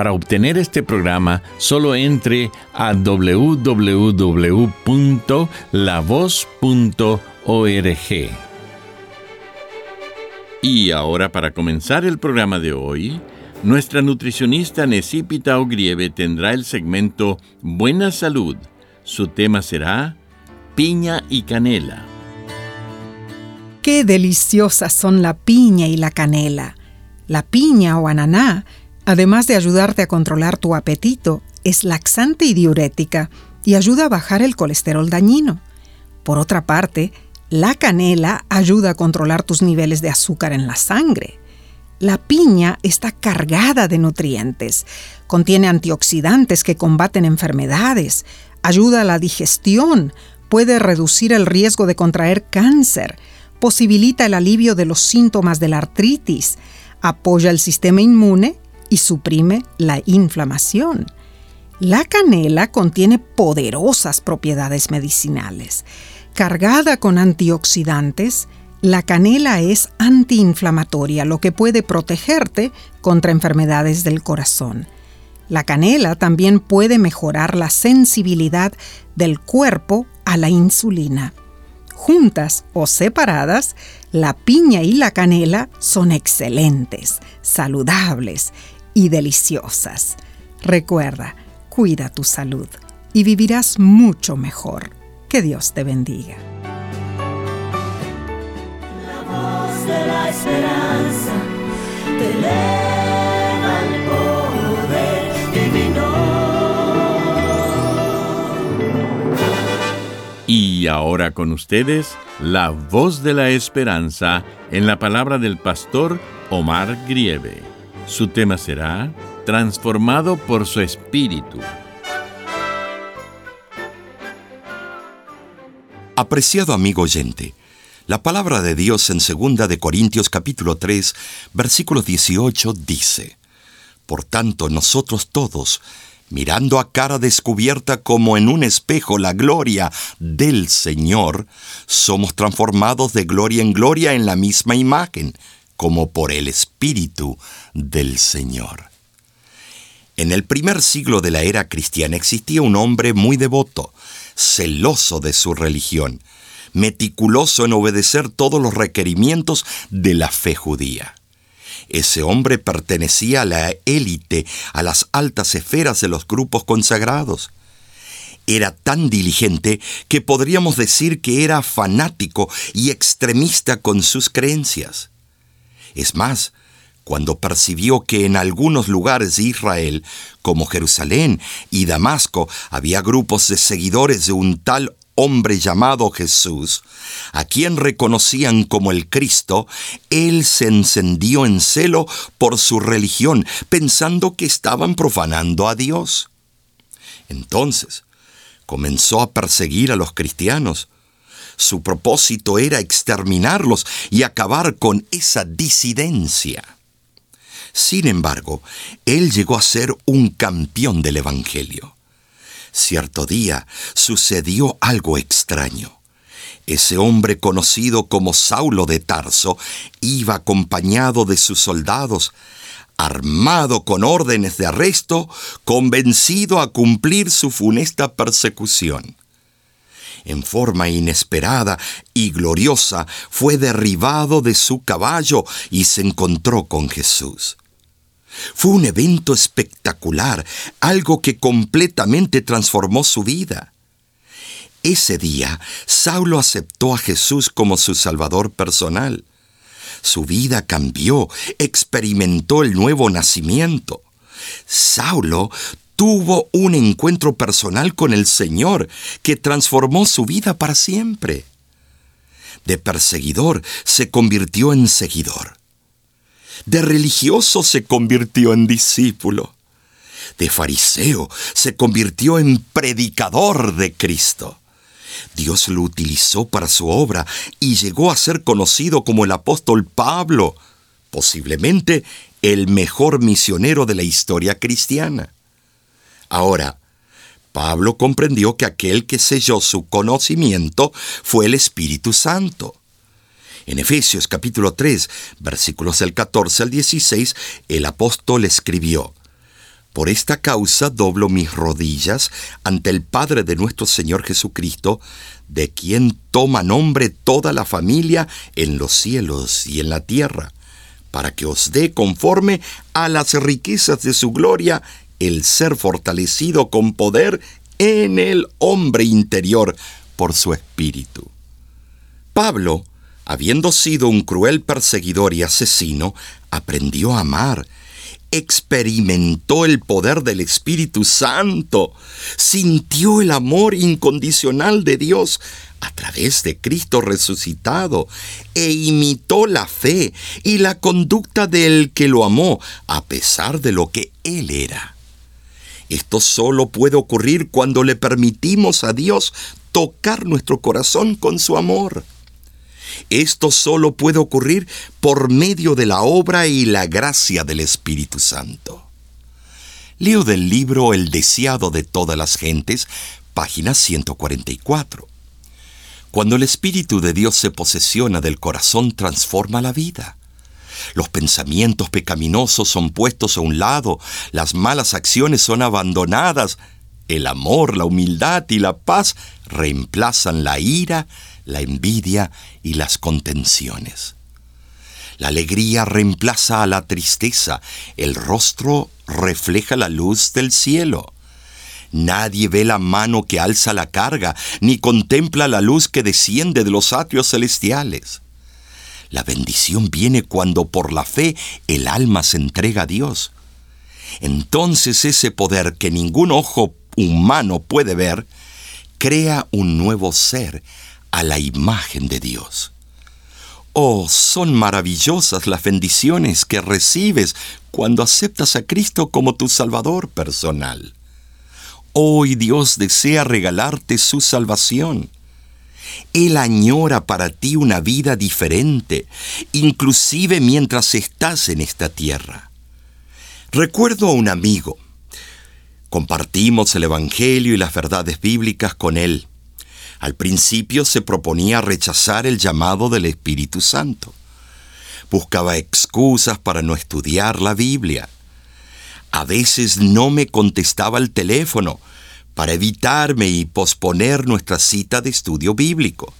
Para obtener este programa, solo entre a www.lavoz.org. Y ahora para comenzar el programa de hoy, nuestra nutricionista Necipita Ogrieve tendrá el segmento Buena Salud. Su tema será piña y canela. Qué deliciosas son la piña y la canela. La piña o ananá Además de ayudarte a controlar tu apetito, es laxante y diurética y ayuda a bajar el colesterol dañino. Por otra parte, la canela ayuda a controlar tus niveles de azúcar en la sangre. La piña está cargada de nutrientes, contiene antioxidantes que combaten enfermedades, ayuda a la digestión, puede reducir el riesgo de contraer cáncer, posibilita el alivio de los síntomas de la artritis, apoya el sistema inmune y suprime la inflamación. La canela contiene poderosas propiedades medicinales. Cargada con antioxidantes, la canela es antiinflamatoria, lo que puede protegerte contra enfermedades del corazón. La canela también puede mejorar la sensibilidad del cuerpo a la insulina. Juntas o separadas, la piña y la canela son excelentes, saludables y deliciosas. Recuerda, cuida tu salud y vivirás mucho mejor. Que Dios te bendiga. La voz de la esperanza te eleva el poder divino. Y ahora con ustedes, la voz de la esperanza en la palabra del pastor Omar Grieve. Su tema será Transformado por su Espíritu. Apreciado amigo oyente, la palabra de Dios en 2 de Corintios capítulo 3, versículo 18 dice: Por tanto, nosotros todos, mirando a cara descubierta como en un espejo la gloria del Señor, somos transformados de gloria en gloria en la misma imagen como por el Espíritu del Señor. En el primer siglo de la era cristiana existía un hombre muy devoto, celoso de su religión, meticuloso en obedecer todos los requerimientos de la fe judía. Ese hombre pertenecía a la élite, a las altas esferas de los grupos consagrados. Era tan diligente que podríamos decir que era fanático y extremista con sus creencias. Es más, cuando percibió que en algunos lugares de Israel, como Jerusalén y Damasco, había grupos de seguidores de un tal hombre llamado Jesús, a quien reconocían como el Cristo, él se encendió en celo por su religión, pensando que estaban profanando a Dios. Entonces, comenzó a perseguir a los cristianos, su propósito era exterminarlos y acabar con esa disidencia. Sin embargo, él llegó a ser un campeón del Evangelio. Cierto día sucedió algo extraño. Ese hombre conocido como Saulo de Tarso iba acompañado de sus soldados, armado con órdenes de arresto, convencido a cumplir su funesta persecución en forma inesperada y gloriosa, fue derribado de su caballo y se encontró con Jesús. Fue un evento espectacular, algo que completamente transformó su vida. Ese día, Saulo aceptó a Jesús como su Salvador personal. Su vida cambió, experimentó el nuevo nacimiento. Saulo tuvo un encuentro personal con el Señor que transformó su vida para siempre. De perseguidor se convirtió en seguidor. De religioso se convirtió en discípulo. De fariseo se convirtió en predicador de Cristo. Dios lo utilizó para su obra y llegó a ser conocido como el apóstol Pablo, posiblemente el mejor misionero de la historia cristiana. Ahora, Pablo comprendió que aquel que selló su conocimiento fue el Espíritu Santo. En Efesios capítulo 3, versículos del 14 al 16, el apóstol escribió, Por esta causa doblo mis rodillas ante el Padre de nuestro Señor Jesucristo, de quien toma nombre toda la familia en los cielos y en la tierra, para que os dé conforme a las riquezas de su gloria el ser fortalecido con poder en el hombre interior por su espíritu. Pablo, habiendo sido un cruel perseguidor y asesino, aprendió a amar, experimentó el poder del Espíritu Santo, sintió el amor incondicional de Dios a través de Cristo resucitado e imitó la fe y la conducta del que lo amó a pesar de lo que él era. Esto solo puede ocurrir cuando le permitimos a Dios tocar nuestro corazón con su amor. Esto solo puede ocurrir por medio de la obra y la gracia del Espíritu Santo. Leo del libro El deseado de todas las gentes, página 144. Cuando el Espíritu de Dios se posesiona del corazón, transforma la vida. Los pensamientos pecaminosos son puestos a un lado, las malas acciones son abandonadas, el amor, la humildad y la paz reemplazan la ira, la envidia y las contenciones. La alegría reemplaza a la tristeza, el rostro refleja la luz del cielo. Nadie ve la mano que alza la carga, ni contempla la luz que desciende de los atrios celestiales. La bendición viene cuando por la fe el alma se entrega a Dios. Entonces ese poder que ningún ojo humano puede ver, crea un nuevo ser a la imagen de Dios. Oh, son maravillosas las bendiciones que recibes cuando aceptas a Cristo como tu Salvador personal. Hoy Dios desea regalarte su salvación. Él añora para ti una vida diferente, inclusive mientras estás en esta tierra. Recuerdo a un amigo. Compartimos el Evangelio y las verdades bíblicas con él. Al principio se proponía rechazar el llamado del Espíritu Santo. Buscaba excusas para no estudiar la Biblia. A veces no me contestaba el teléfono para evitarme y posponer nuestra cita de estudio bíblico.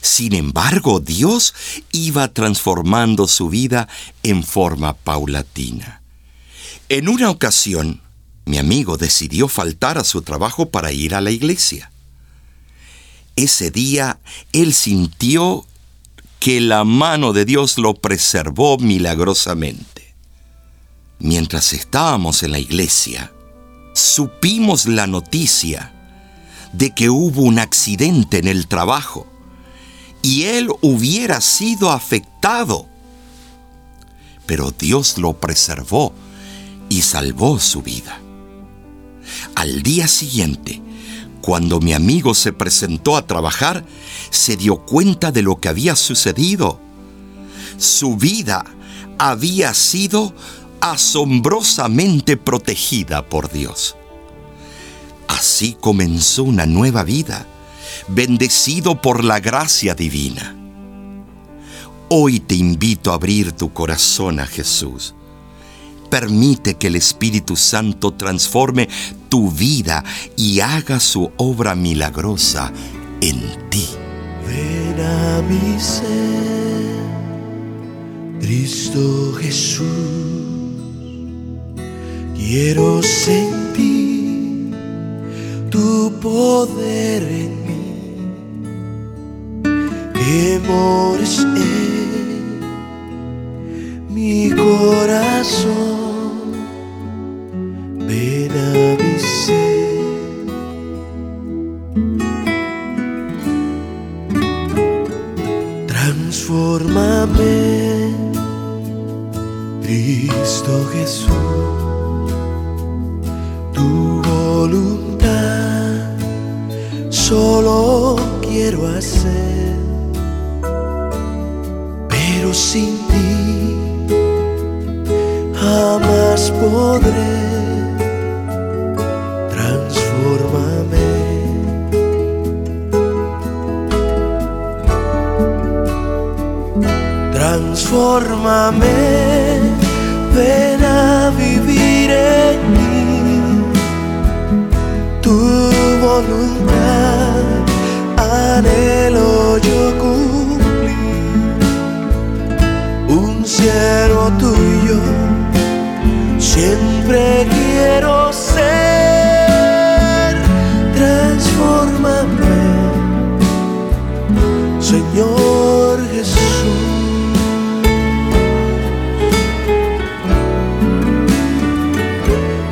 Sin embargo, Dios iba transformando su vida en forma paulatina. En una ocasión, mi amigo decidió faltar a su trabajo para ir a la iglesia. Ese día él sintió que la mano de Dios lo preservó milagrosamente. Mientras estábamos en la iglesia, supimos la noticia de que hubo un accidente en el trabajo y él hubiera sido afectado. Pero Dios lo preservó y salvó su vida. Al día siguiente, cuando mi amigo se presentó a trabajar, se dio cuenta de lo que había sucedido. Su vida había sido asombrosamente protegida por Dios. Así comenzó una nueva vida, bendecido por la gracia divina. Hoy te invito a abrir tu corazón a Jesús. Permite que el Espíritu Santo transforme tu vida y haga su obra milagrosa en ti. Ven a mi ser, Cristo Jesús Quiero sentir tu poder en mí, que mores en mi corazón. Jamás podré. Transformame. Transformame, ven a vivir en mí. Tu voluntad anhelo yo cumplir. Un siervo tuyo, siempre quiero ser. Transformame, Señor Jesús.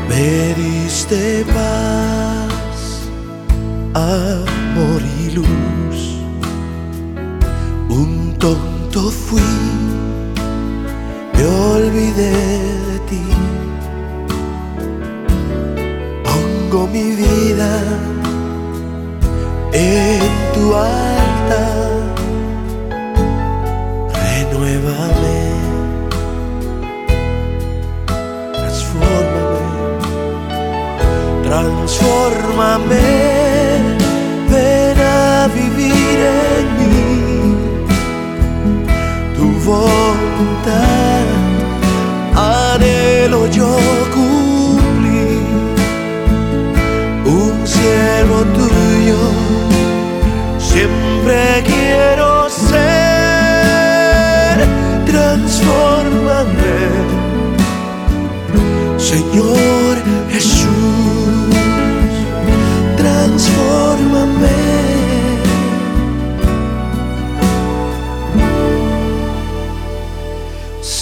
Me diste paz, amor y luz. Un tonto fui, me olvidé de ti. Pongo mi vida en tu altar. Renuévame, transfórmame. Transfórmame,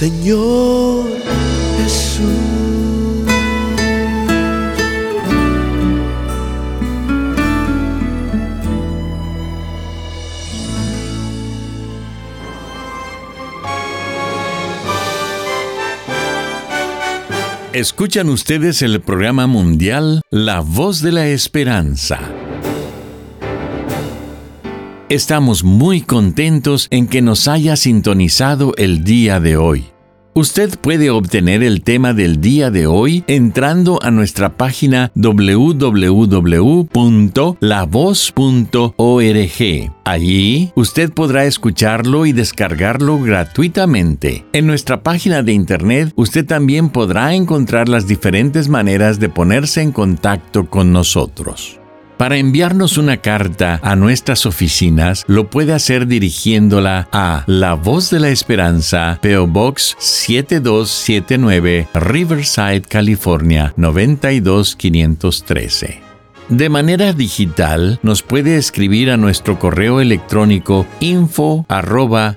Señor Jesús. Escuchan ustedes el programa mundial La Voz de la Esperanza. Estamos muy contentos en que nos haya sintonizado el día de hoy. Usted puede obtener el tema del día de hoy entrando a nuestra página www.lavoz.org. Allí usted podrá escucharlo y descargarlo gratuitamente. En nuestra página de internet usted también podrá encontrar las diferentes maneras de ponerse en contacto con nosotros. Para enviarnos una carta a nuestras oficinas, lo puede hacer dirigiéndola a La Voz de la Esperanza, PO Box 7279, Riverside, California 92513. De manera digital, nos puede escribir a nuestro correo electrónico info arroba.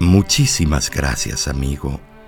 Muchísimas gracias, amigo,